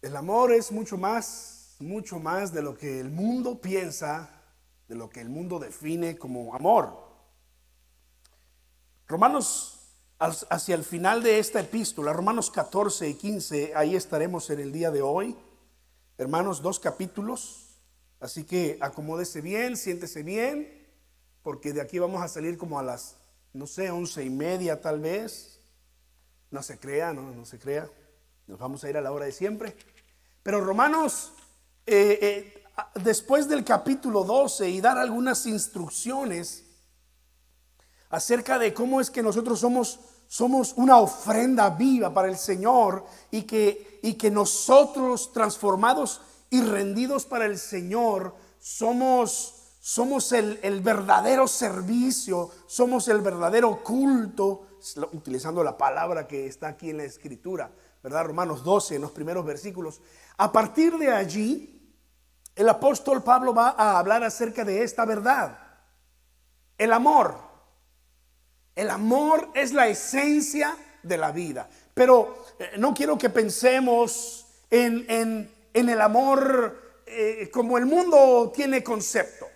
El amor es mucho más, mucho más de lo que el mundo piensa, de lo que el mundo define como amor. Romanos, hacia el final de esta epístola, Romanos 14 y 15, ahí estaremos en el día de hoy. Hermanos, dos capítulos. Así que acomódese bien, siéntese bien, porque de aquí vamos a salir como a las, no sé, once y media tal vez. No se crea, no, no se crea. Nos vamos a ir a la hora de siempre. Pero Romanos, eh, eh, después del capítulo 12 y dar algunas instrucciones acerca de cómo es que nosotros somos, somos una ofrenda viva para el Señor y que, y que nosotros transformados y rendidos para el Señor somos somos el, el, verdadero servicio, somos el verdadero culto, utilizando la palabra que está aquí en la escritura. ¿Verdad? Romanos 12, en los primeros versículos. A partir de allí, el apóstol Pablo va a hablar acerca de esta verdad. El amor. El amor es la esencia de la vida. Pero eh, no quiero que pensemos en, en, el amor eh, como el mundo tiene concepto.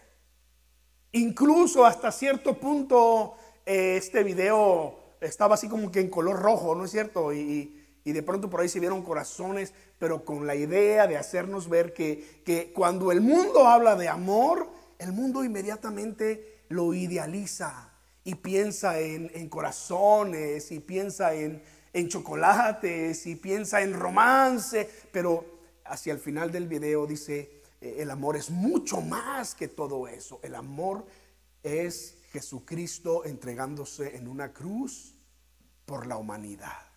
Incluso hasta cierto punto eh, este video estaba así como que en color rojo, ¿no es cierto? Y, y de pronto por ahí se vieron corazones, pero con la idea de hacernos ver que, que cuando el mundo habla de amor, el mundo inmediatamente lo idealiza y piensa en, corazones y piensa en, en chocolates y piensa en romance, pero hacia el final del video dice, eh, el amor es mucho más que todo eso. El amor es Jesucristo entregándose en una cruz por la humanidad.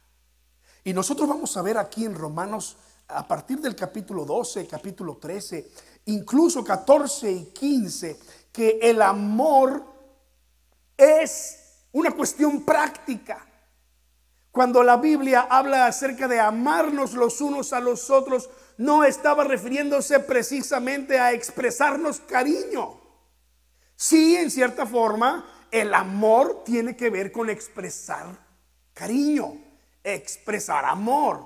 Y nosotros vamos a ver aquí en Romanos, a partir del capítulo 12, capítulo 13, incluso 14 y 15, que el amor es una cuestión práctica. Cuando la Biblia habla acerca de amarnos los unos a los otros, no estaba refiriéndose precisamente a expresarnos cariño. Sí, en cierta forma, el amor tiene que ver con expresar cariño expresar amor.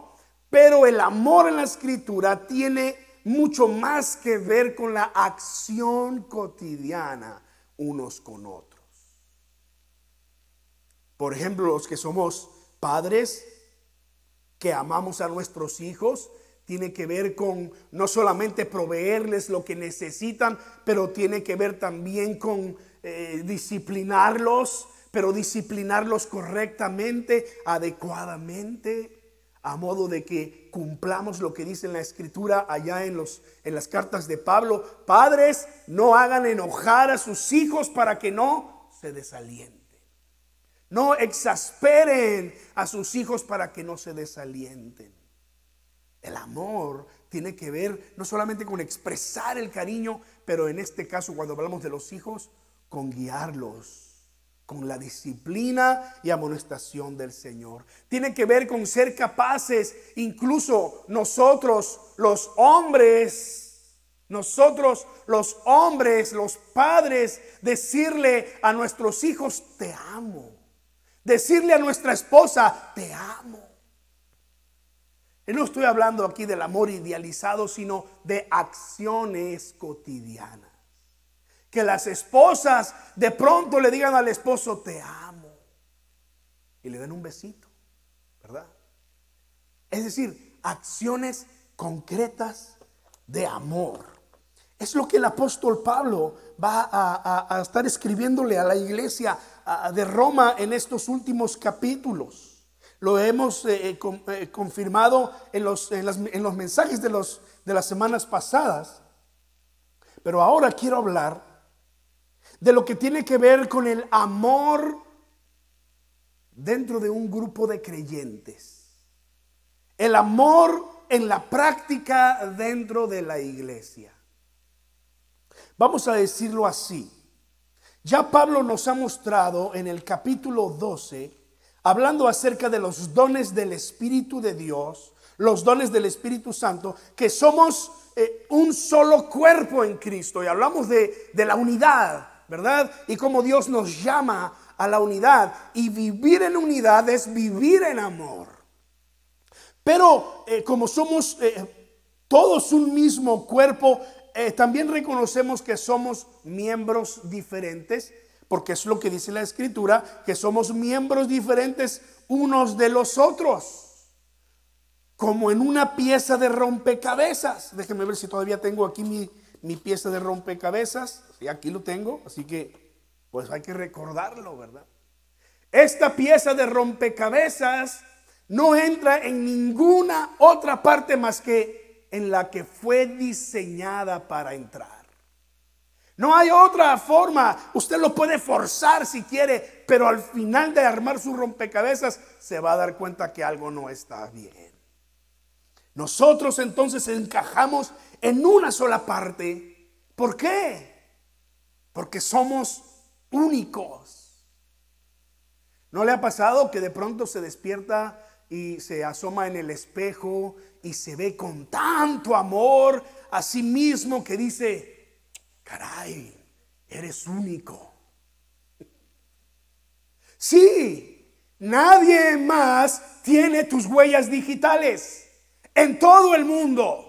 Pero el amor en la escritura tiene mucho más que ver con la acción cotidiana unos con otros. Por ejemplo, los que somos padres, que amamos a nuestros hijos, tiene que ver con no solamente proveerles lo que necesitan, pero tiene que ver también con eh, disciplinarlos, pero disciplinarlos correctamente, adecuadamente, a modo de que cumplamos lo que dice en la escritura allá en, los, en las cartas de Pablo. Padres, no hagan enojar a sus hijos para que no se desalienten. No exasperen a sus hijos para que no se desalienten. El amor tiene que ver no solamente con expresar el cariño, pero en este caso cuando hablamos de los hijos, con guiarlos con la disciplina y amonestación del Señor. Tiene que ver con ser capaces, incluso nosotros los hombres, nosotros los hombres, los padres, decirle a nuestros hijos, te amo. Decirle a nuestra esposa, te amo. Y no estoy hablando aquí del amor idealizado, sino de acciones cotidianas. Que las esposas de pronto le digan al esposo, te amo. Y le den un besito, ¿verdad? Es decir, acciones concretas de amor. Es lo que el apóstol Pablo va a, estar escribiéndole a la iglesia de Roma en estos últimos capítulos. Lo hemos eh, eh, eh, confirmado en los, en los mensajes de, los, de las semanas pasadas. Pero ahora quiero hablar de lo que tiene que ver con el amor dentro de un grupo de creyentes. El amor en la práctica dentro de la iglesia. Vamos a decirlo así. Ya Pablo nos ha mostrado en el capítulo 12, hablando acerca de los dones del Espíritu de Dios, los dones del Espíritu Santo, que somos eh, un solo cuerpo en Cristo. Y hablamos de, de la unidad, ¿verdad? Y cómo Dios nos llama a la unidad. Y vivir en unidad es vivir en amor. Pero eh, como somos eh, todos un mismo cuerpo, eh, también reconocemos que somos miembros diferentes, porque es lo que dice la escritura, que somos miembros diferentes unos de los otros como en una pieza de rompecabezas. Déjenme ver si todavía tengo aquí mi, pieza de rompecabezas. Sí, aquí lo tengo, así que pues hay que recordarlo, ¿verdad? Esta pieza de rompecabezas no entra en ninguna otra parte más que en la que fue diseñada para entrar. No hay otra forma. Usted lo puede forzar si quiere, pero al final de armar su rompecabezas se va a dar cuenta que algo no está bien. Nosotros entonces encajamos en una sola parte. ¿Por qué? Porque somos únicos. ¿No le ha pasado que de pronto se despierta y se asoma en el espejo y se ve con tanto amor a sí mismo que dice, caray, eres único? Sí, nadie más tiene tus huellas digitales en todo el mundo.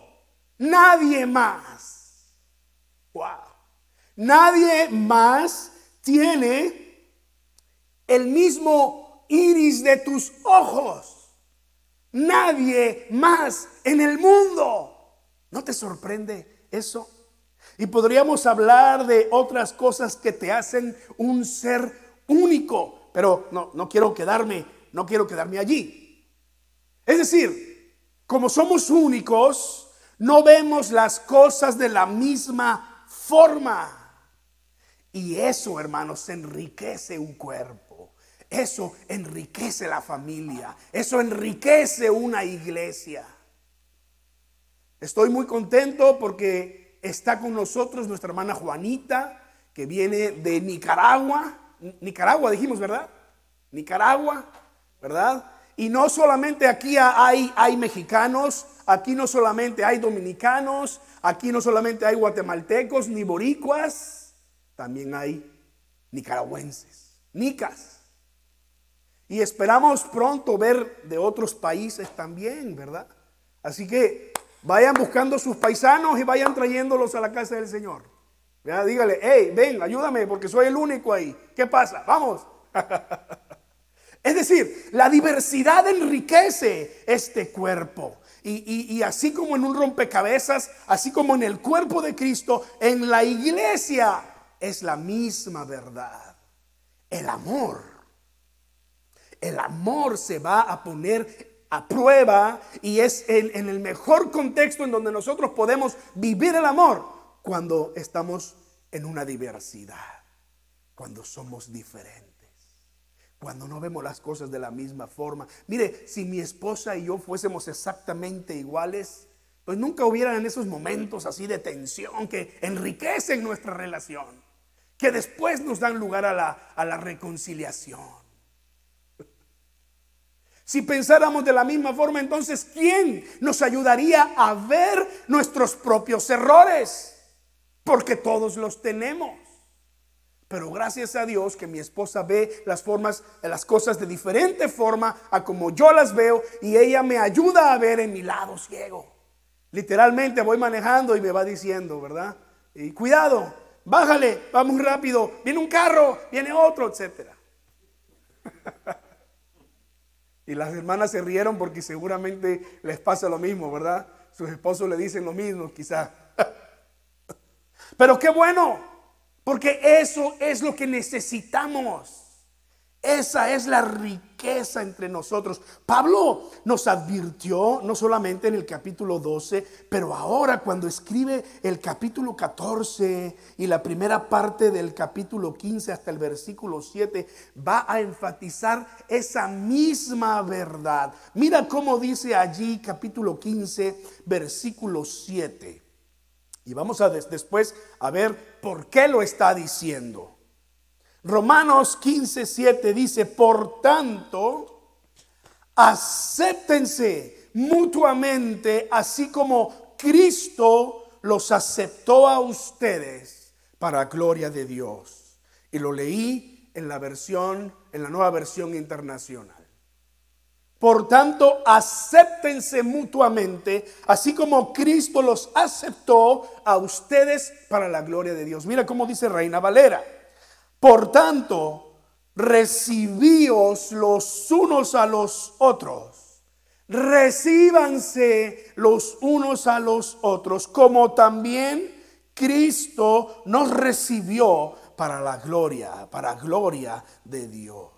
Nadie más. Wow. Nadie más tiene el mismo iris de tus ojos. Nadie más en el mundo. ¿No te sorprende eso? Y podríamos hablar de otras cosas que te hacen un ser único, pero no, no quiero quedarme, no quiero quedarme allí. Es decir, como somos únicos, no vemos las cosas de la misma forma. Y eso, hermanos, enriquece un cuerpo. Eso enriquece la familia. Eso enriquece una iglesia. Estoy muy contento porque está con nosotros nuestra hermana Juanita, que viene de Nicaragua. Nicaragua dijimos, ¿verdad? Nicaragua, ¿verdad? Y no solamente aquí hay, hay mexicanos, aquí no solamente hay dominicanos, aquí no solamente hay guatemaltecos ni boricuas, también hay nicaragüenses, nicas. Y esperamos pronto ver de otros países también, ¿verdad? Así que vayan buscando sus paisanos y vayan trayéndolos a la casa del Señor. Dígale, hey, ven, ayúdame porque soy el único ahí. ¿Qué pasa? Vamos. Es decir, la diversidad enriquece este cuerpo. Y, así como en un rompecabezas, así como en el cuerpo de Cristo, en la iglesia es la misma verdad. El amor. El amor se va a poner a prueba y es en el mejor contexto en donde nosotros podemos vivir el amor cuando estamos en una diversidad, cuando somos diferentes cuando no vemos las cosas de la misma forma. Mire, si mi esposa y yo fuésemos exactamente iguales, pues nunca hubieran esos momentos así de tensión que enriquecen nuestra relación, que después nos dan lugar a la, a la reconciliación. Si pensáramos de la misma forma, entonces, ¿quién nos ayudaría a ver nuestros propios errores? Porque todos los tenemos. Pero gracias a Dios que mi esposa ve las formas, las cosas de diferente forma a como yo las veo y ella me ayuda a ver en mi lado ciego. Literalmente voy manejando y me va diciendo, ¿verdad? Y cuidado, bájale, va muy rápido, viene un carro, viene otro, etcétera. y las hermanas se rieron porque seguramente les pasa lo mismo, ¿verdad? Sus esposos le dicen lo mismo, quizá. Pero qué bueno, porque eso es lo que necesitamos. Esa es la riqueza entre nosotros. Pablo nos advirtió, no solamente en el capítulo 12, pero ahora cuando escribe el capítulo 14 y la primera parte del capítulo 15 hasta el versículo 7, va a enfatizar esa misma verdad. Mira cómo dice allí capítulo 15, versículo 7. Y vamos a después a ver por qué lo está diciendo. Romanos 15, 7 dice, por tanto, acéptense mutuamente, así como Cristo los aceptó a ustedes para gloria de Dios. Y lo leí en la versión, en la nueva versión internacional. Por tanto, acéptense mutuamente, así como Cristo los aceptó a ustedes para la gloria de Dios. Mira cómo dice Reina Valera. Por tanto, recibíos los unos a los otros. Recíbanse los unos a los otros, como también Cristo nos recibió para la gloria, para gloria de Dios.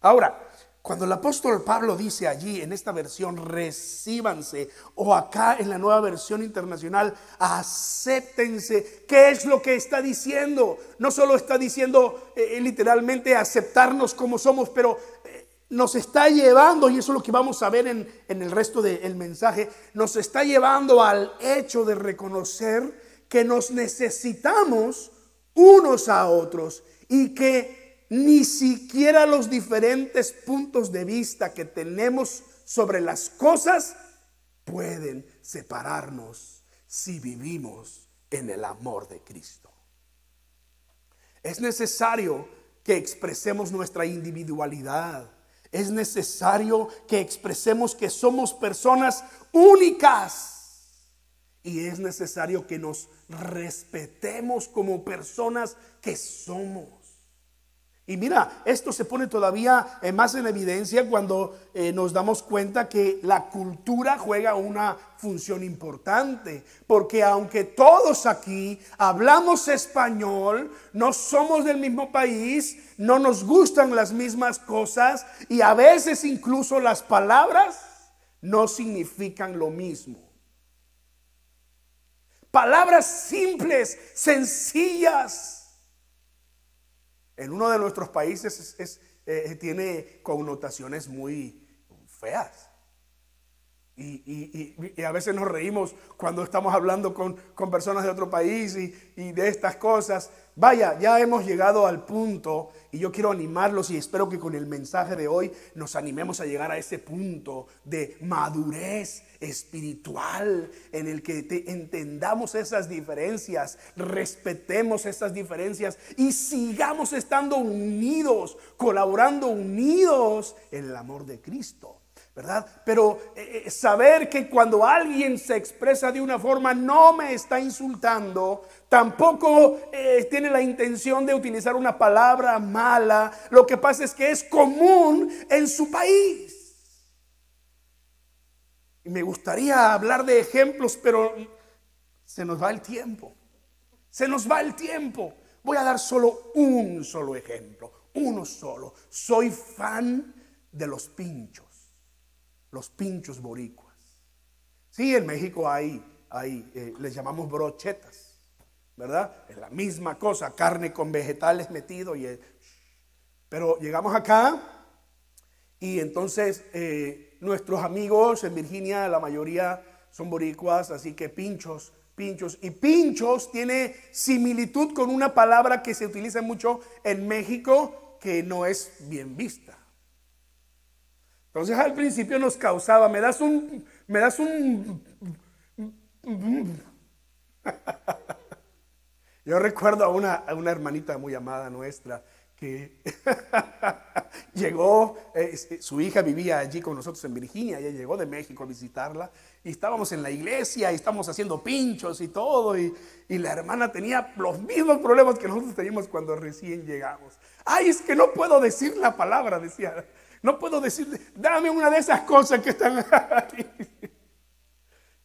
Ahora, cuando el apóstol Pablo dice allí en esta versión, recíbanse, o acá en la nueva versión internacional, acéptense, ¿qué es lo que está diciendo? No solo está diciendo eh, literalmente aceptarnos como somos, pero eh, nos está llevando, y eso es lo que vamos a ver en, en el resto del mensaje, nos está llevando al hecho de reconocer que nos necesitamos unos a otros y que ni siquiera los diferentes puntos de vista que tenemos sobre las cosas pueden separarnos si vivimos en el amor de Cristo. Es necesario que expresemos nuestra individualidad. Es necesario que expresemos que somos personas únicas. Y es necesario que nos respetemos como personas que somos. Y mira, esto se pone todavía eh, más en evidencia cuando eh, nos damos cuenta que la cultura juega una función importante, porque aunque todos aquí hablamos español, no somos del mismo país, no nos gustan las mismas cosas y a veces incluso las palabras no significan lo mismo. Palabras simples, sencillas en uno de nuestros países eh, tiene connotaciones muy feas. Y, a veces nos reímos cuando estamos hablando con, personas de otro país y, de estas cosas. Vaya, ya hemos llegado al punto y yo quiero animarlos y espero que con el mensaje de hoy nos animemos a llegar a ese punto de madurez espiritual en el que entendamos esas diferencias, respetemos esas diferencias y sigamos estando unidos, colaborando unidos en el amor de Cristo. ¿Verdad? Pero eh, eh, saber que cuando alguien se expresa de una forma no me está insultando, tampoco eh, tiene la intención de utilizar una palabra mala, lo que pasa es que es común en su país. Y me gustaría hablar de ejemplos, pero se nos va el tiempo. Se nos va el tiempo. Voy a dar solo un solo ejemplo, uno solo. Soy fan de los pinchos los pinchos boricuas. Sí, en México hay, hay eh, les llamamos brochetas, ¿verdad? Es la misma cosa, carne con vegetales metido. Y, pero llegamos acá y entonces eh, nuestros amigos en Virginia, la mayoría son boricuas, así que pinchos, pinchos. Y pinchos tiene similitud con una palabra que se utiliza mucho en México que no es bien vista. Entonces al principio nos causaba, me das un, me das un... Yo recuerdo a una, a una hermanita muy amada nuestra que llegó, eh, su hija vivía allí con nosotros en Virginia, ella llegó de México a visitarla y estábamos en la iglesia y estábamos haciendo pinchos y todo y, y la hermana tenía los mismos problemas que nosotros teníamos cuando recién llegamos. Ay, es que no puedo decir la palabra, decía. No puedo decir, dame una de esas cosas que están ahí.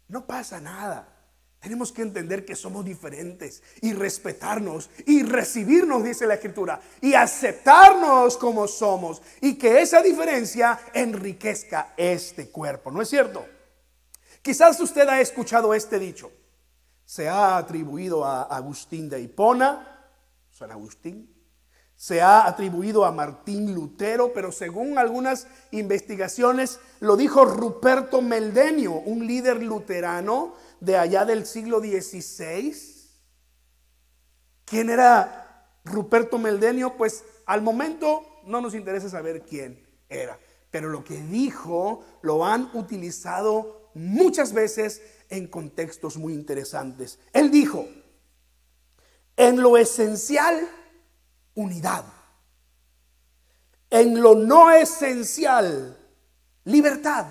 No pasa nada. Tenemos que entender que somos diferentes y respetarnos y recibirnos, dice la escritura, y aceptarnos como somos y que esa diferencia enriquezca este cuerpo. ¿No es cierto? Quizás usted ha escuchado este dicho. Se ha atribuido a Agustín de Hipona, San Agustín, se ha atribuido a Martín Lutero, pero según algunas investigaciones lo dijo Ruperto Meldenio, un líder luterano de allá del siglo XVI. ¿Quién era Ruperto Meldenio? Pues al momento no nos interesa saber quién era, pero lo que dijo lo han utilizado muchas veces en contextos muy interesantes. Él dijo, en lo esencial, unidad. En lo no esencial, libertad.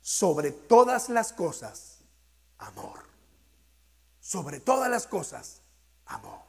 Sobre todas las cosas, amor. Sobre todas las cosas, amor.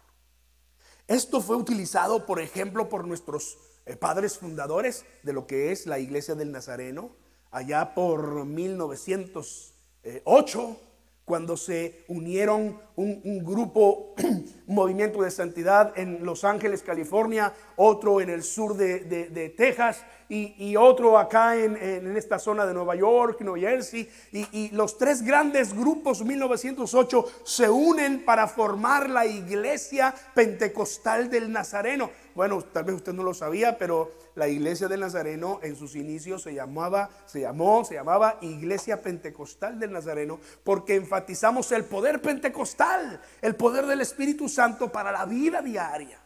Esto fue utilizado, por ejemplo, por nuestros eh, padres fundadores de lo que es la iglesia del Nazareno, allá por 1908 cuando se unieron un, grupo, un movimiento de santidad en Los Ángeles, California, otro en el sur de, Texas y, otro acá en, esta zona de Nueva York, New Jersey. Y, y los tres grandes grupos, 1908, se unen para formar la iglesia pentecostal del Nazareno. Bueno, tal vez usted no lo sabía, pero la iglesia del Nazareno en sus inicios se llamaba, se llamó, se llamaba Iglesia Pentecostal del Nazareno, porque enfatizamos el poder pentecostal, el poder del Espíritu Santo para la vida diaria.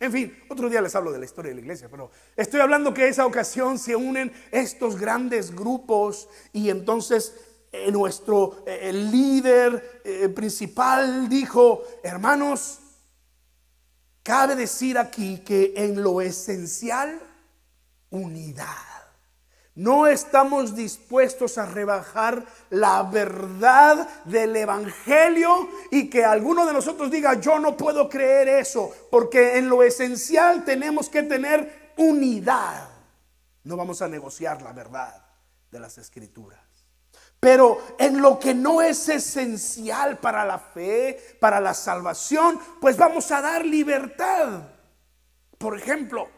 En fin, otro día les hablo de la historia de la iglesia, pero estoy hablando que esa ocasión se unen estos grandes grupos y entonces eh, nuestro eh, líder eh, principal dijo, hermanos, cabe decir aquí que en lo esencial unidad. No estamos dispuestos a rebajar la verdad del Evangelio y que alguno de nosotros diga, yo no puedo creer eso, porque en lo esencial tenemos que tener unidad. No vamos a negociar la verdad de las escrituras. Pero en lo que no es esencial para la fe, para la salvación, pues vamos a dar libertad. Por ejemplo,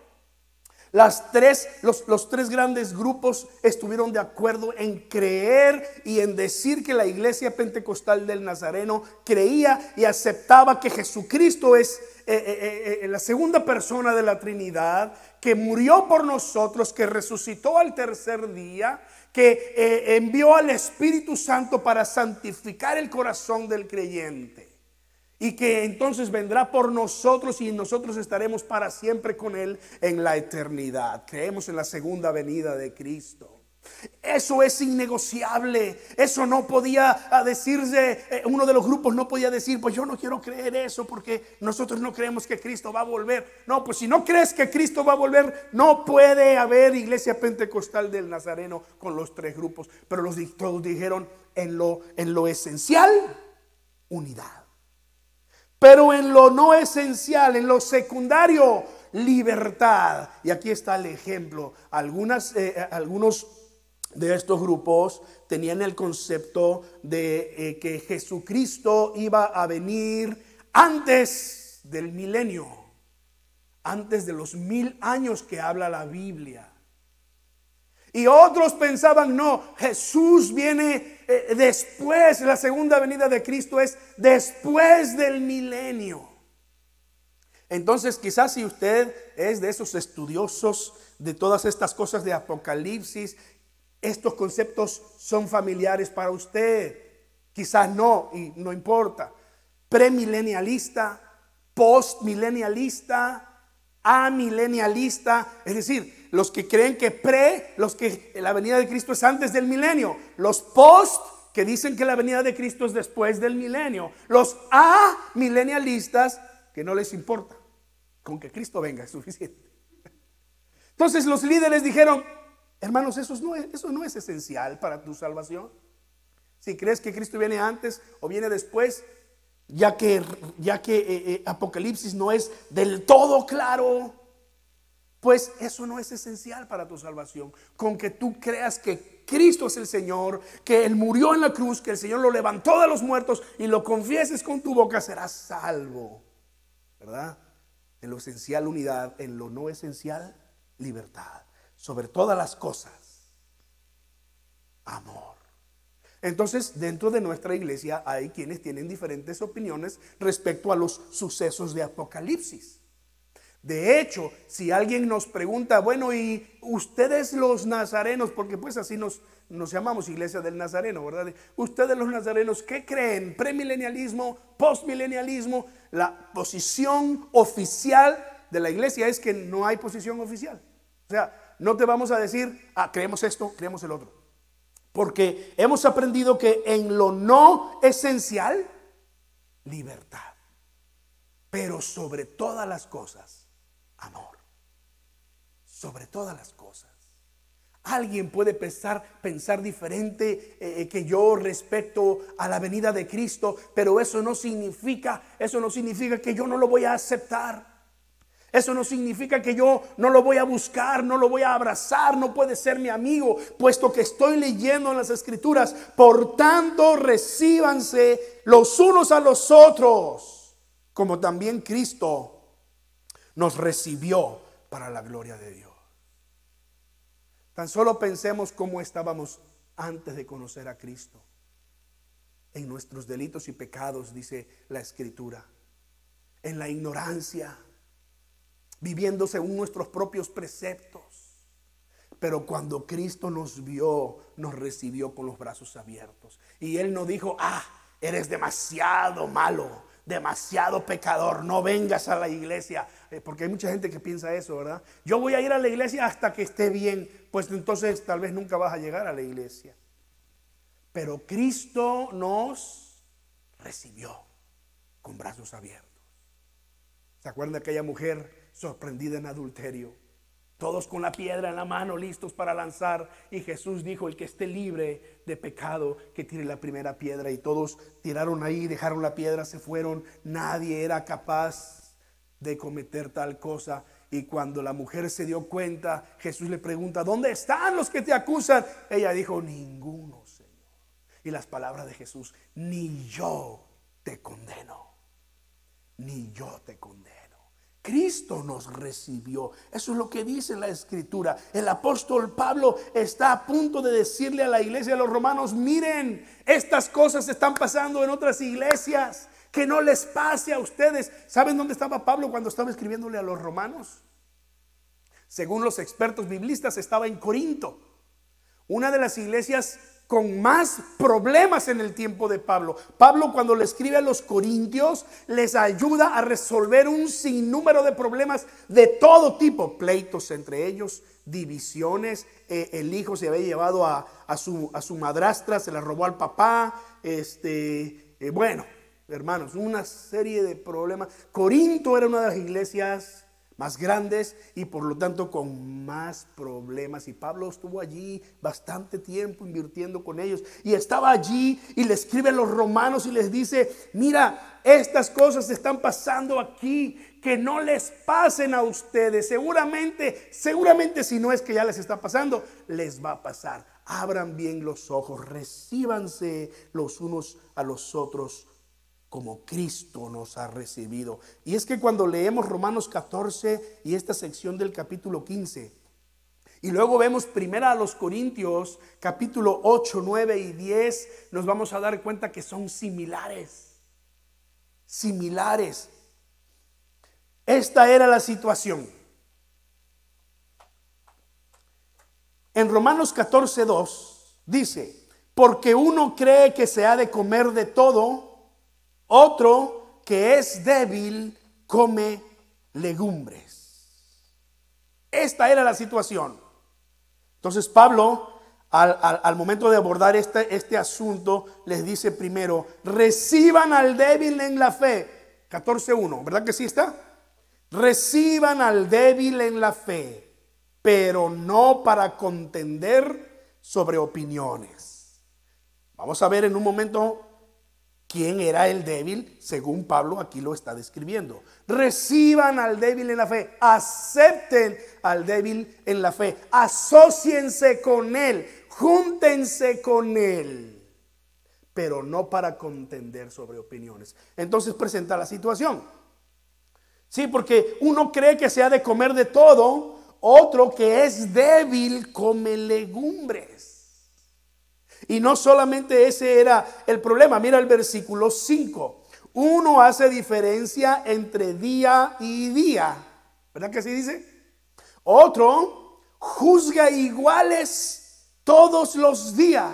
las tres, los, los, tres grandes grupos estuvieron de acuerdo en creer y en decir que la iglesia pentecostal del Nazareno creía y aceptaba que Jesucristo es eh, eh, eh, la segunda persona de la Trinidad, que murió por nosotros, que resucitó al tercer día, que envió al Espíritu Santo para santificar el corazón del creyente y que entonces vendrá por nosotros y nosotros estaremos para siempre con Él en la eternidad. Creemos en la segunda venida de Cristo. Eso es innegociable. Eso no podía decirse, eh, uno de los grupos no podía decir, pues yo no quiero creer eso porque nosotros no creemos que Cristo va a volver. No, pues si no crees que Cristo va a volver, no puede haber iglesia pentecostal del Nazareno con los tres grupos. Pero los todos dijeron en lo, en lo esencial, unidad. Pero en lo no esencial, en lo secundario, libertad. Y aquí está el ejemplo. Algunas, eh, eh, algunos de estos grupos tenían el concepto de eh, que Jesucristo iba a venir antes del milenio, antes de los mil años que habla la Biblia. Y otros pensaban, no, Jesús viene eh, después, la segunda venida de Cristo es después del milenio. Entonces quizás si usted es de esos estudiosos de todas estas cosas de Apocalipsis, estos conceptos son familiares para usted. Quizás no, y no importa. Premilenialista, postmilenialista, amilenialista, es decir, los que creen que pre, los que la venida de Cristo es antes del milenio, los post que dicen que la venida de Cristo es después del milenio, los amilenialistas que no les importa, con que Cristo venga es suficiente. Entonces los líderes dijeron, hermanos, eso no es, eso no es esencial para tu salvación. Si crees que Cristo viene antes o viene después, ya que, ya que eh, eh, Apocalipsis no es del todo claro, pues eso no es esencial para tu salvación. Con que tú creas que Cristo es el Señor, que Él murió en la cruz, que el Señor lo levantó de los muertos y lo confieses con tu boca, serás salvo. ¿Verdad? En lo esencial unidad, en lo no esencial libertad. Sobre todas las cosas, amor. Entonces, dentro de nuestra iglesia hay quienes tienen diferentes opiniones respecto a los sucesos de Apocalipsis. De hecho, si alguien nos pregunta, bueno, ¿y ustedes los nazarenos? Porque pues así nos, nos llamamos iglesia del nazareno, ¿verdad? Ustedes los nazarenos, ¿qué creen? ¿Premilenialismo? ¿Postmilenialismo? La posición oficial de la iglesia es que no hay posición oficial. O sea, no te vamos a decir, ah, creemos esto, creemos el otro. Porque hemos aprendido que en lo no esencial, libertad. Pero sobre todas las cosas, amor. Sobre todas las cosas, Alguien puede pensar, pensar diferente eh, eh, que yo respecto a la venida de Cristo, pero eso no significa, eso no significa que yo no lo voy a aceptar. Eso no significa que yo no lo voy a buscar, no lo voy a abrazar, no puede ser mi amigo, puesto que estoy leyendo en las escrituras. Por tanto, recíbanse los unos a los otros, como también Cristo nos recibió para la gloria de Dios. Tan solo pensemos cómo estábamos antes de conocer a Cristo. En nuestros delitos y pecados, dice la escritura. En la ignorancia viviendo según nuestros propios preceptos. Pero cuando Cristo nos vio, nos recibió con los brazos abiertos. Y Él no dijo, ah, eres demasiado malo, demasiado pecador, no vengas a la iglesia. Eh, porque hay mucha gente que piensa eso, ¿verdad? Yo voy a ir a la iglesia hasta que esté bien, pues entonces tal vez nunca vas a llegar a la iglesia. Pero Cristo nos recibió con brazos abiertos. ¿Se acuerdan de aquella mujer sorprendida en adulterio. Todos con la piedra en la mano, listos para lanzar. Y Jesús dijo, el que esté libre de pecado, que tire la primera piedra. Y todos tiraron ahí, dejaron la piedra, se fueron. Nadie era capaz de cometer tal cosa. Y cuando la mujer se dio cuenta, Jesús le pregunta, ¿dónde están los que te acusan? Ella dijo, ninguno, Señor. Y las palabras de Jesús, ni yo te condeno, ni yo te condeno. Cristo nos recibió. Eso es lo que dice la escritura. El apóstol Pablo está a punto de decirle a la iglesia de los romanos, miren, estas cosas están pasando en otras iglesias. Que no les pase a ustedes. ¿Saben dónde estaba Pablo cuando estaba escribiéndole a los romanos? Según los expertos biblistas, estaba en Corinto. Una de las iglesias con más problemas en el tiempo de Pablo. Pablo cuando le escribe a los corintios les ayuda a resolver un sinnúmero de problemas de todo tipo, pleitos entre ellos, divisiones, eh, el hijo se había llevado a, su, madrastra, se la robó al papá, este, eh, bueno, hermanos, una serie de problemas. Corinto era una de las iglesias más grandes y por lo tanto con más problemas. Y Pablo estuvo allí bastante tiempo invirtiendo con ellos. Y estaba allí y le escribe a los romanos y les dice, mira, estas cosas están pasando aquí, que no les pasen a ustedes. Seguramente, seguramente si no es que ya les está pasando, les va a pasar. Abran bien los ojos, recíbanse los unos a los otros como Cristo nos ha recibido. Y es que cuando leemos Romanos 14 y esta sección del capítulo 15, y luego vemos primera a los Corintios, capítulo 8, 9 y 10, nos vamos a dar cuenta que son similares. Similares. Esta era la situación. En Romanos 14, 2 dice, porque uno cree que se ha de comer de todo, otro que es débil come legumbres. Esta era la situación. Entonces Pablo, al, momento de abordar este, este asunto, les dice primero, reciban al débil en la fe. 14.1, ¿verdad que sí está? Reciban al débil en la fe, pero no para contender sobre opiniones. Vamos a ver en un momento ¿Quién era el débil? Según Pablo aquí lo está describiendo. Reciban al débil en la fe, acepten al débil en la fe, asociense con él, júntense con él, pero no para contender sobre opiniones. Entonces presenta la situación. Sí, porque uno cree que se ha de comer de todo, otro que es débil come legumbres. Y no solamente ese era el problema, mira el versículo 5. Uno hace diferencia entre día y día. ¿Verdad que así dice? Otro juzga iguales todos los días.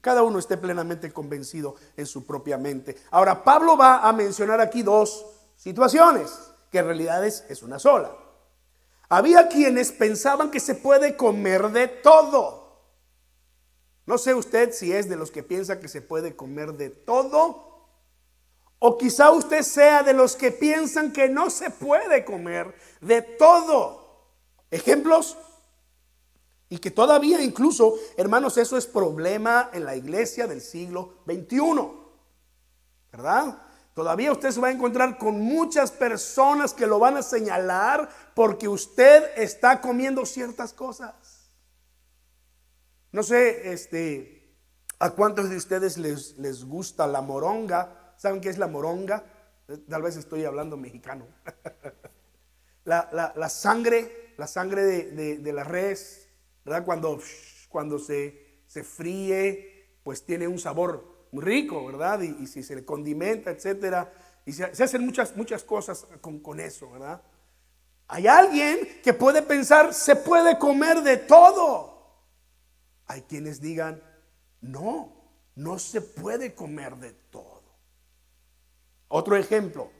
Cada uno esté plenamente convencido en su propia mente. Ahora, Pablo va a mencionar aquí dos situaciones, que en realidad es, es una sola. Había quienes pensaban que se puede comer de todo. No sé usted si es de los que piensa que se puede comer de todo o quizá usted sea de los que piensan que no se puede comer de todo. Ejemplos, Y que todavía incluso, hermanos, eso es problema en la iglesia del siglo XXI. ¿Verdad? Todavía usted se va a encontrar con muchas personas que lo van a señalar porque usted está comiendo ciertas cosas. No sé, este, a cuántos de ustedes les, les gusta la moronga. ¿Saben qué es la moronga? Tal vez estoy hablando mexicano. la, sangre, la sangre de, la res, ¿verdad? Cuando, cuando se, se fríe, pues tiene un sabor muy rico, ¿verdad? Y, si se le condimenta, etcétera. Y se, hacen muchas, muchas cosas con, con eso, ¿verdad? Hay alguien que puede pensar, se puede comer de todo. Hay quienes digan, no, no se puede comer de todo. Otro ejemplo,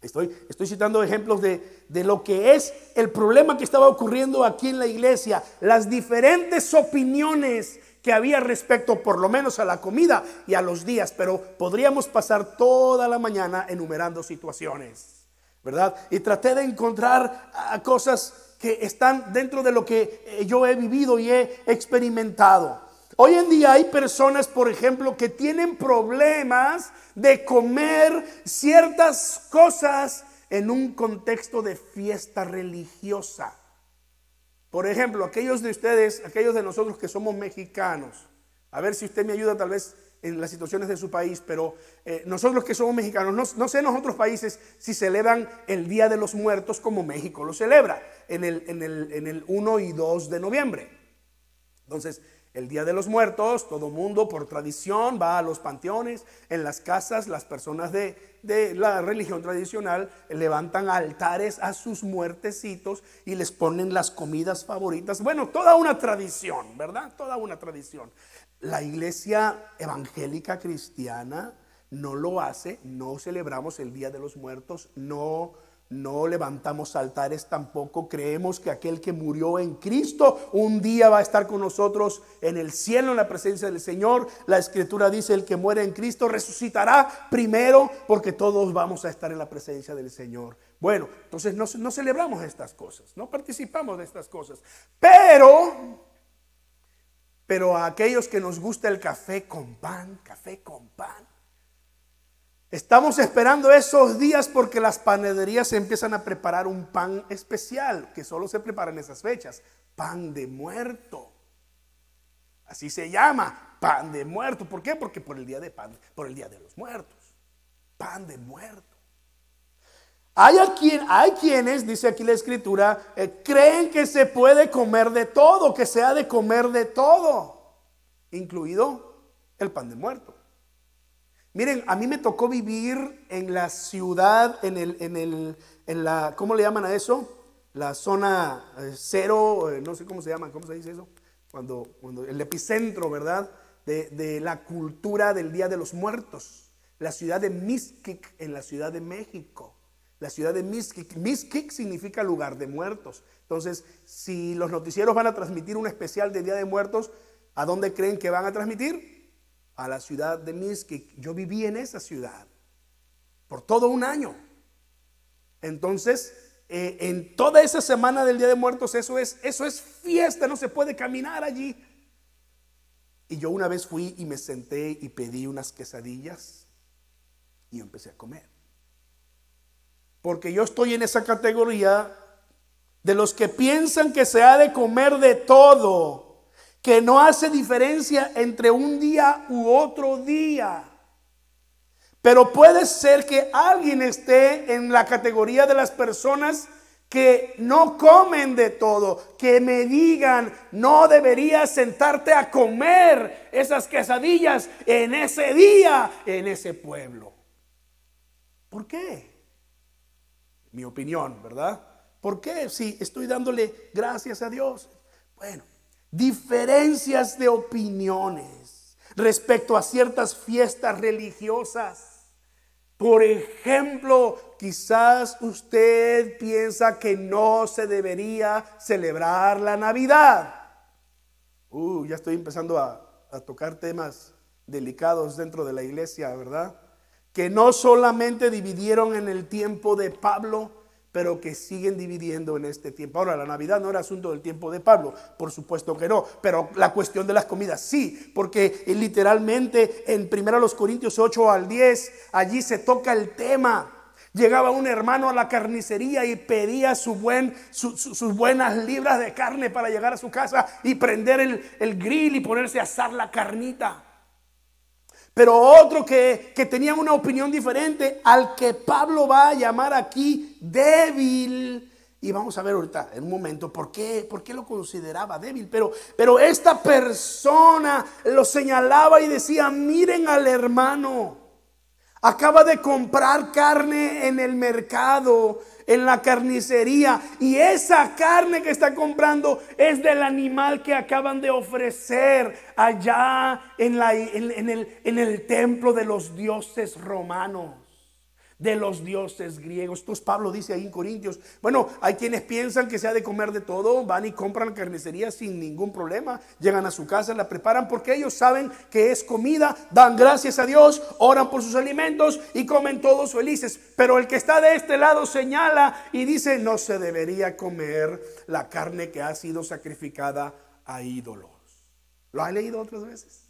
Estoy, citando ejemplos de, de, lo que es el problema que estaba ocurriendo aquí en la iglesia, las diferentes opiniones que había respecto por lo menos a la comida y a los días, pero podríamos pasar toda la mañana enumerando situaciones, ¿verdad? Y traté de encontrar ah, cosas que están dentro de lo que eh, yo he vivido y he experimentado. Hoy en día hay personas, por ejemplo, que tienen problemas de comer ciertas cosas en un contexto de fiesta religiosa. Por ejemplo, aquellos de ustedes, aquellos de nosotros que somos mexicanos, a ver si usted me ayuda tal vez en las situaciones de su país, pero eh, nosotros que somos mexicanos, no, sé en otros países si celebran el Día de los Muertos como México lo celebra, en el, en el, en el 1 y 2 de noviembre. Entonces, el Día de los Muertos, todo mundo por tradición va a los panteones, en las casas las personas de, la religión tradicional levantan altares a sus muertecitos y les ponen las comidas favoritas. Bueno, toda una tradición, ¿verdad? Toda una tradición. La iglesia evangélica cristiana no lo hace, no celebramos el Día de los Muertos, no no levantamos altares tampoco. Creemos que aquel que murió en Cristo un día va a estar con nosotros en el cielo, en la presencia del Señor. La escritura dice, el que muere en Cristo resucitará primero porque todos vamos a estar en la presencia del Señor. Bueno, entonces no, no celebramos estas cosas, no participamos de estas cosas. Pero, pero a aquellos que nos gusta el café con pan, café con pan Estamos esperando esos días porque las panaderías empiezan a preparar un pan especial que solo se prepara en esas fechas. Pan de muerto. Así se llama, pan de muerto. ¿Por qué? Porque por el día de pan, por el día de los muertos. Pan de muerto. Hay, quien, hay quienes, dice aquí la escritura, eh, creen que se puede comer de todo, que se ha de comer de todo, incluido el pan de muerto. Miren, a mí me tocó vivir en la ciudad, en el, en el, en la, ¿cómo le llaman a eso? La zona eh, cero, eh, no sé cómo se llama, ¿cómo se dice eso? Cuando, cuando el epicentro, ¿verdad? De, de, la cultura del Día de los Muertos. La ciudad de Mixquic en la Ciudad de México. La ciudad de Mixquic. Mixquic significa lugar de muertos. Entonces, si los noticieros van a transmitir un especial de Día de Muertos, ¿a dónde creen que van a transmitir? A la ciudad de Miskik. Yo viví en esa ciudad por todo un año. Entonces, eh, en toda esa semana del Día de Muertos, eso es, eso es fiesta, no se puede caminar allí. Y yo una vez fui y me senté y pedí unas quesadillas y empecé a comer. Porque yo estoy en esa categoría de los que piensan que se ha de comer de todo que no hace diferencia entre un día u otro día. Pero puede ser que alguien esté en la categoría de las personas que no comen de todo, que me digan, no deberías sentarte a comer esas quesadillas en ese día, en ese pueblo. ¿Por qué? Mi opinión, ¿verdad? ¿Por qué? Si estoy dándole gracias a Dios. Bueno, diferencias de opiniones respecto a ciertas fiestas religiosas. Por ejemplo, quizás usted piensa que no se debería celebrar la Navidad. Uh, ya estoy empezando a, a tocar temas delicados dentro de la iglesia, ¿verdad? Que no solamente dividieron en el tiempo de Pablo, pero que siguen dividiendo en este tiempo. Ahora, la Navidad no era asunto del tiempo de Pablo, por supuesto que no, pero la cuestión de las comidas sí, porque literalmente en 1 Corintios 8 al 10, allí se toca el tema. Llegaba un hermano a la carnicería y pedía sus buenas libras de carne para llegar a su casa y prender el, el grill y ponerse a asar la carnita. Pero otro que, que tenía una opinión diferente, al que Pablo va a llamar aquí débil. Y vamos a ver ahorita, en un momento, por qué, por qué lo consideraba débil. Pero, pero esta persona lo señalaba y decía, miren al hermano. Acaba de comprar carne en el mercado en la carnicería y esa carne que está comprando es del animal que acaban de ofrecer allá en, la, en, el, en el templo de los dioses romanos de los dioses griegos. Entonces Pablo dice ahí en Corintios, bueno, hay quienes piensan que se ha de comer de todo, van y compran carnicería sin ningún problema, llegan a su casa, la preparan porque ellos saben que es comida, dan gracias a Dios, oran por sus alimentos y comen todos felices. Pero el que está de este lado señala y dice, no se debería comer la carne que ha sido sacrificada a ídolos. ¿Lo ha leído otras veces?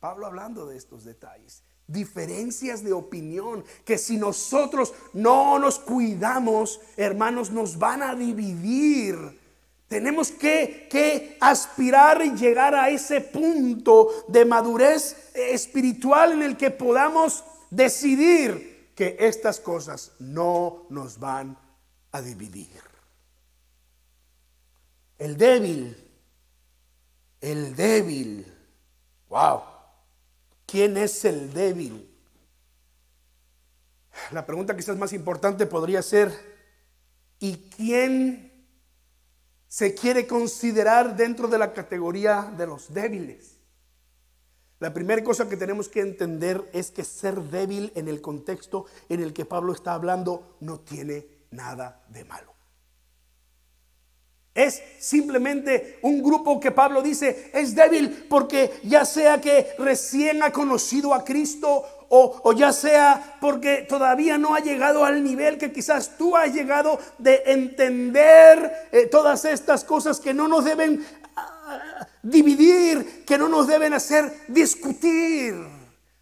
Pablo hablando de estos detalles diferencias de opinión que si nosotros no nos cuidamos, hermanos, nos van a dividir. Tenemos que, aspirar y llegar a ese punto de madurez espiritual en el que podamos decidir que estas cosas no nos van a dividir. El débil, el débil, wow ¿Quién es el débil? La pregunta quizás más importante podría ser, ¿y quién se quiere considerar dentro de la categoría de los débiles? La primera cosa que tenemos que entender es que ser débil en el contexto en el que Pablo está hablando no tiene nada de malo. Es simplemente un grupo que Pablo dice es débil porque ya sea que recién ha conocido a Cristo o, ya sea porque todavía no ha llegado al nivel que quizás tú has llegado de entender eh, todas estas cosas que no nos deben ah, dividir, que no nos deben hacer discutir.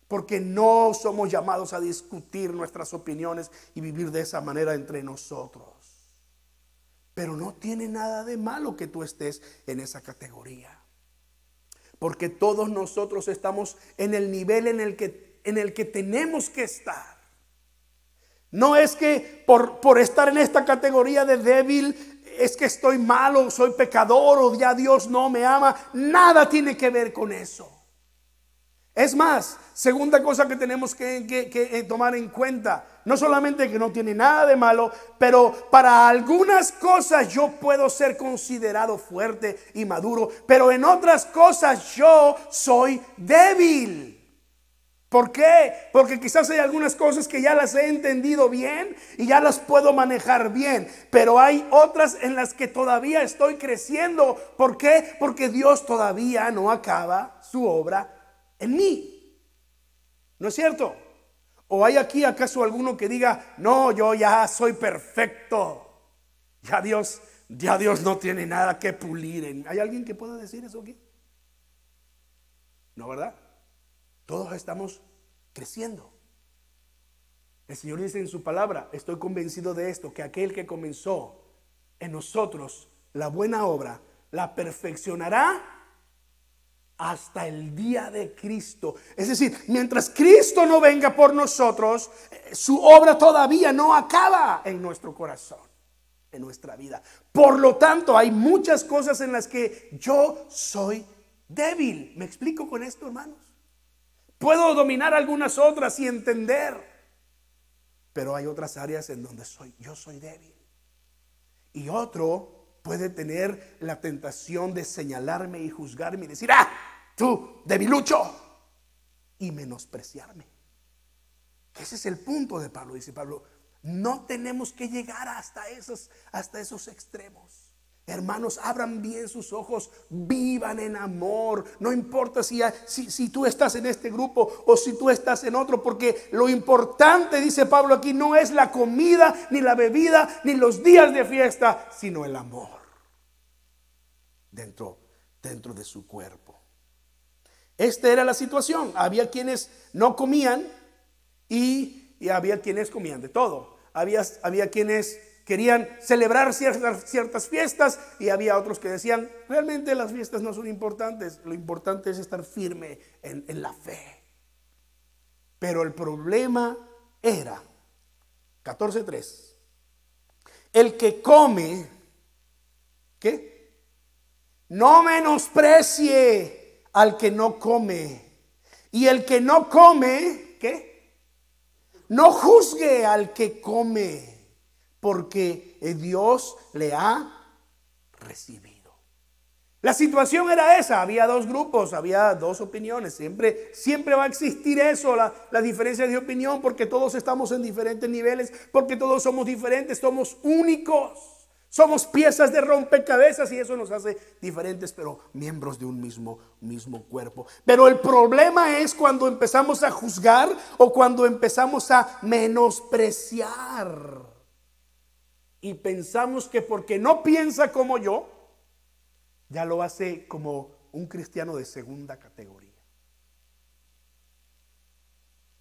Porque no somos llamados a discutir nuestras opiniones y vivir de esa manera entre nosotros. Pero no tiene nada de malo que tú estés en esa categoría. Porque todos nosotros estamos en el nivel en el que, en el que tenemos que estar. No es que por, por estar en esta categoría de débil es que estoy malo, soy pecador o ya Dios no me ama. Nada tiene que ver con eso. Es más, segunda cosa que tenemos que, eh, tomar en cuenta, no solamente que no tiene nada de malo, pero para algunas cosas yo puedo ser considerado fuerte y maduro, pero en otras cosas yo soy débil. ¿Por qué? Porque quizás hay algunas cosas que ya las he entendido bien y ya las puedo manejar bien, pero hay otras en las que todavía estoy creciendo. ¿Por qué? Porque Dios todavía no acaba su obra en mí. ¿No es cierto? ¿O hay aquí acaso alguno que diga, no, yo ya soy perfecto? Ya Dios, ya Dios no tiene nada que pulir. ¿Hay alguien que pueda decir eso aquí? No, ¿verdad? Todos estamos creciendo. El Señor dice en su palabra, estoy convencido de esto, que aquel que comenzó en nosotros la buena obra, la perfeccionará hasta el día de Cristo. Es decir, mientras Cristo no venga por nosotros, eh, su obra todavía no acaba en nuestro corazón, en nuestra vida. Por lo tanto, hay muchas cosas en las que yo soy débil. ¿Me explico con esto, hermanos? Puedo dominar algunas otras y entender, pero hay otras áreas en donde soy, yo soy débil. Y otro puede tener la tentación de señalarme y juzgarme y decir, ah, tú, debilucho, y menospreciarme. Ese es el punto de Pablo, dice Pablo. No tenemos que llegar hasta esos, hasta esos extremos. Hermanos, abran bien sus ojos, vivan en amor. No importa si, si, tú estás en este grupo o si tú estás en otro, porque lo importante, dice Pablo aquí, no es la comida, ni la bebida, ni los días de fiesta, sino el amor dentro, dentro de su cuerpo. Esta era la situación. Había quienes no comían y, y había quienes comían de todo. Había quienes querían celebrar ciertas, ciertas fiestas y había otros que decían, realmente las fiestas no son importantes, lo importante es estar firme en, en la fe. Pero el problema era, 14.3, el que come, ¿qué? No menosprecie al que no come. Y el que no come, ¿qué? No juzgue al que come porque Dios le ha recibido. La situación era esa, había dos grupos, había dos opiniones, siempre, siempre va a existir eso, la, la diferencia de opinión, porque todos estamos en diferentes niveles, porque todos somos diferentes, somos únicos. Somos piezas de rompecabezas y eso nos hace diferentes, pero miembros de un mismo, mismo cuerpo. Pero el problema es cuando empezamos a juzgar o cuando empezamos a menospreciar y pensamos que porque no piensa como yo, ya lo hace como un cristiano de segunda categoría.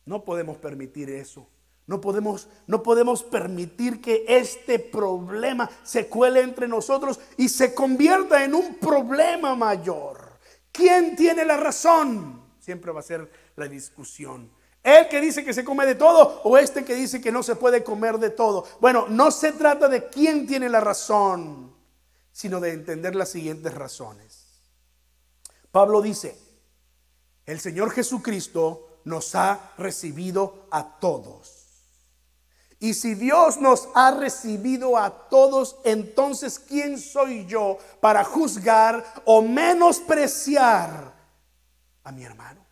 No podemos permitir eso. No podemos, no podemos permitir que este problema se cuele entre nosotros y se convierta en un problema mayor. ¿Quién tiene la razón? Siempre va a ser la discusión. El que dice que se come de todo o este que dice que no se puede comer de todo. Bueno, no se trata de quién tiene la razón, sino de entender las siguientes razones. Pablo dice, el Señor Jesucristo nos ha recibido a todos. Y si Dios nos ha recibido a todos, entonces ¿quién soy yo para juzgar o menospreciar a mi hermano?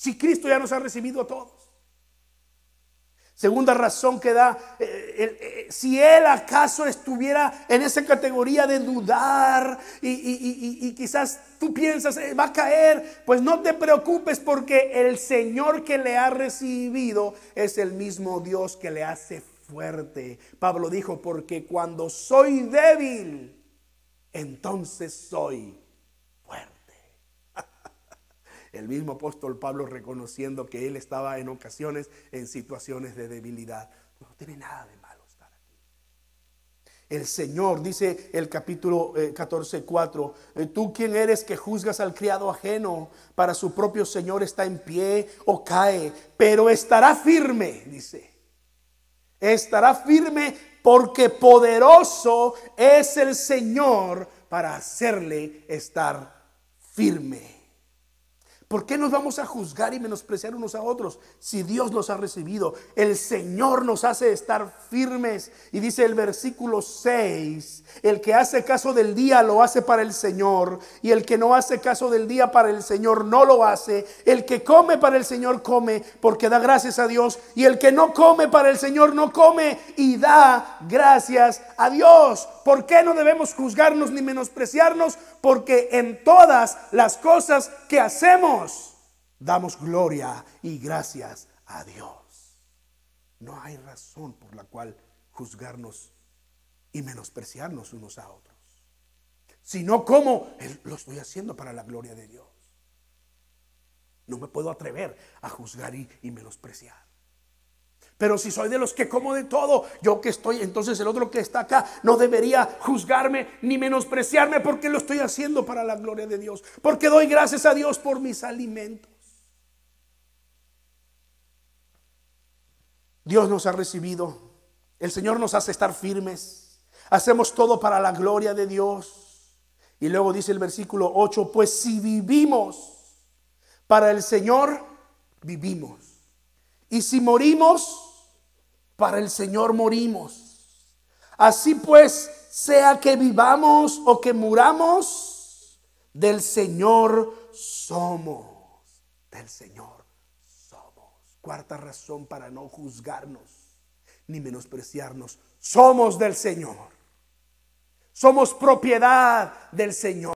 Si Cristo ya nos ha recibido a todos. Segunda razón que da, eh, eh, si Él acaso estuviera en esa categoría de dudar y, quizás tú piensas, eh, va a caer, pues no te preocupes porque el Señor que le ha recibido es el mismo Dios que le hace fuerte. Pablo dijo, porque cuando soy débil, entonces soy el mismo apóstol Pablo reconociendo que él estaba en ocasiones en situaciones de debilidad. No tiene nada de malo estar aquí. El Señor, dice el capítulo 14, 4, eh, tú quién eres que juzgas al criado ajeno, para su propio Señor está en pie o cae, pero estará firme, dice. Estará firme porque poderoso es el Señor para hacerle estar firme. ¿Por qué nos vamos a juzgar y menospreciar unos a otros si Dios nos ha recibido? El Señor nos hace estar firmes. Y dice el versículo 6, el que hace caso del día lo hace para el Señor y el que no hace caso del día para el Señor no lo hace. El que come para el Señor come porque da gracias a Dios y el que no come para el Señor no come y da gracias a Dios. ¿Por qué no debemos juzgarnos ni menospreciarnos? Porque en todas las cosas que hacemos damos gloria y gracias a Dios. No hay razón por la cual juzgarnos y menospreciarnos unos a otros. Sino como lo estoy haciendo para la gloria de Dios. No me puedo atrever a juzgar y, y menospreciar. Pero si soy de los que como de todo, yo que estoy, entonces el otro que está acá no debería juzgarme ni menospreciarme porque lo estoy haciendo para la gloria de Dios. Porque doy gracias a Dios por mis alimentos. Dios nos ha recibido. El Señor nos hace estar firmes. Hacemos todo para la gloria de Dios. Y luego dice el versículo 8, pues si vivimos para el Señor, vivimos. Y si morimos, para el Señor morimos. Así pues, sea que vivamos o que muramos, del Señor somos. Del Señor somos. Cuarta razón para no juzgarnos ni menospreciarnos. Somos del Señor. Somos propiedad del Señor.